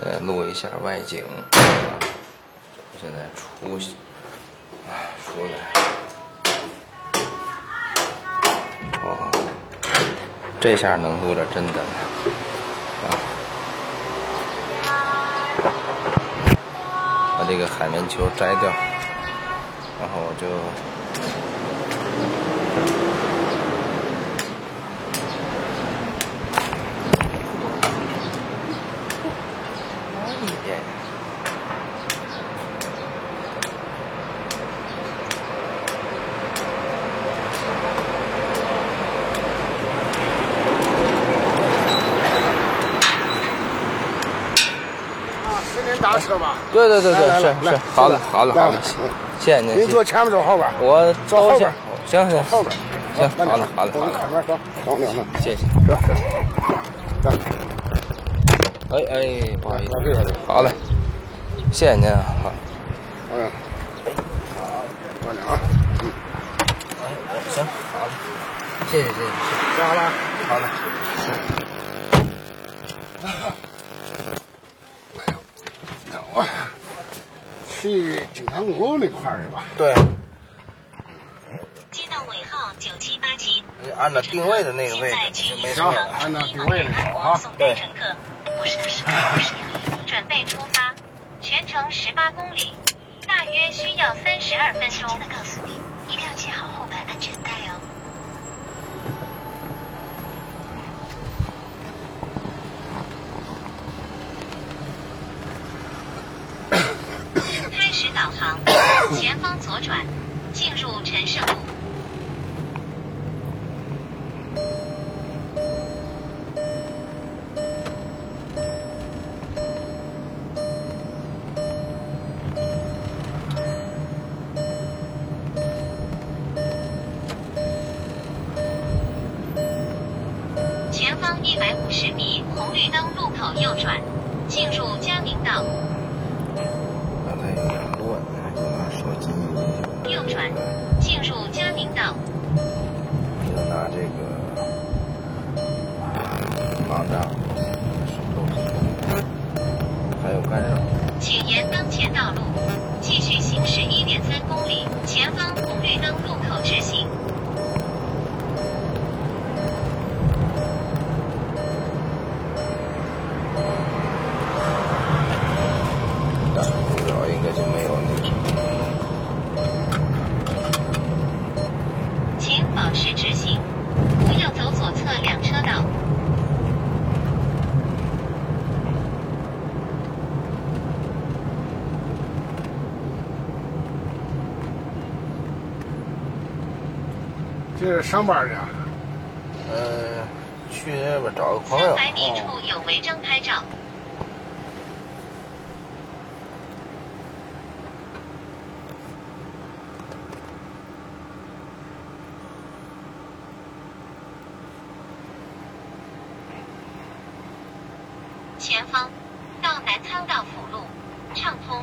再，录一下外景。现在出去，出来。哦，这下能录着真的了。把这个海绵球摘掉，然后我就。打车吧。对对对对，是是，好的好的好的，谢谢您。您坐前面走后边？我都行走后边，行行后边。行，好的好的好的，我们前面走，走两个。谢谢。走走。哎哎，不好意思。好嘞，谢谢您啊。好，嗯。慢点啊。嗯。哎，行，好嘞，谢谢谢谢，加了。好嘞。去景堂沟那块儿是吧？对，接到尾号九七八七，按照定位的那个位置就没错行了。按照定位的走啊。送给乘客，五十十五十，准备出发，全程十八公里，大约需要三十二分钟。的告诉你，一定要系好后排安全带哦。导航，前方左转，进入陈胜路。前方一百五十米红绿灯路口右转，进入嘉明道。右转，进入嘉明道。就拿这个防障这是上班去？呃，去那边找个朋友。三百米处有违章拍照。前方到南仓道辅路，畅通。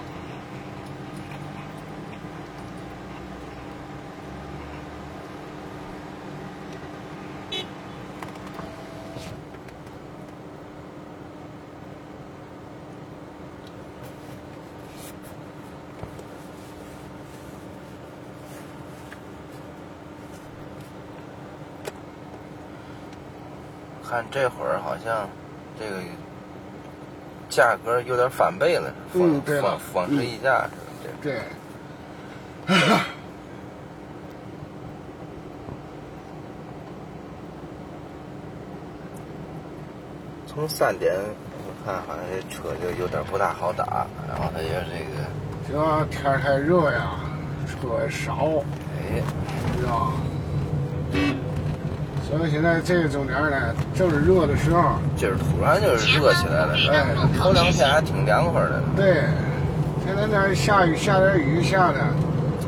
看这会儿好像这个价格有点翻倍了，嗯对了双双十一价似的。这对。从三点我看好像这车就有点不大好打，然后它也这个，这天太热呀，车少，哎，知道吧？所以现在这个中间呢，正是热的时候。今儿突然就是热起来了，哎头两天还挺凉快的，对，前两天下雨下点雨下的，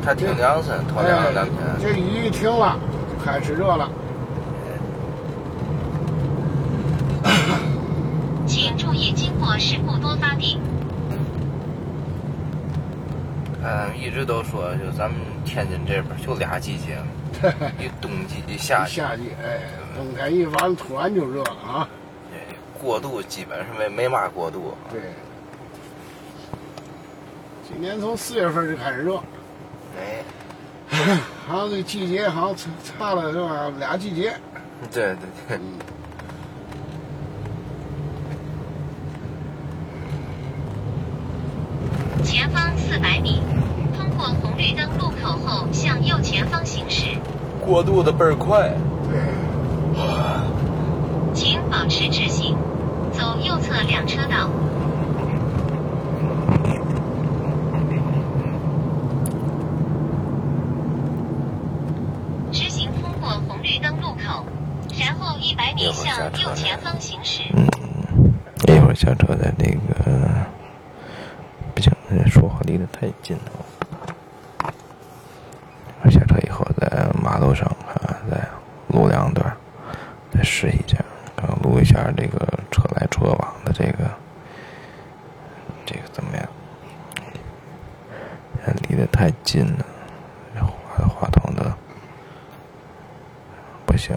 还挺凉快，头两哎两天。这雨一停了，就开始热了。请注意经过事故多发地。看，一直都说，就咱们天津这边就俩季节，一冬季一夏季，夏季，哎，冬天一完突然就热了啊。这过渡基本上没没嘛过渡。对，今年从四月份就开始热，哎，好像这季节好像差差了是吧？俩季节。对对对，嗯，前方四百米，通过红绿灯路口后向右前方行驶，过渡的倍儿快。请保持直行，走右侧两车道。直行通过红绿灯路口，然后一百米向右前方行驶。一会儿下车在那个，不行，说话离得太近了。下车以后在马路上啊，再录两段，再试一下，看看录一下这个车来车往的这个，这个怎么样？离得太近了，话话筒的不行。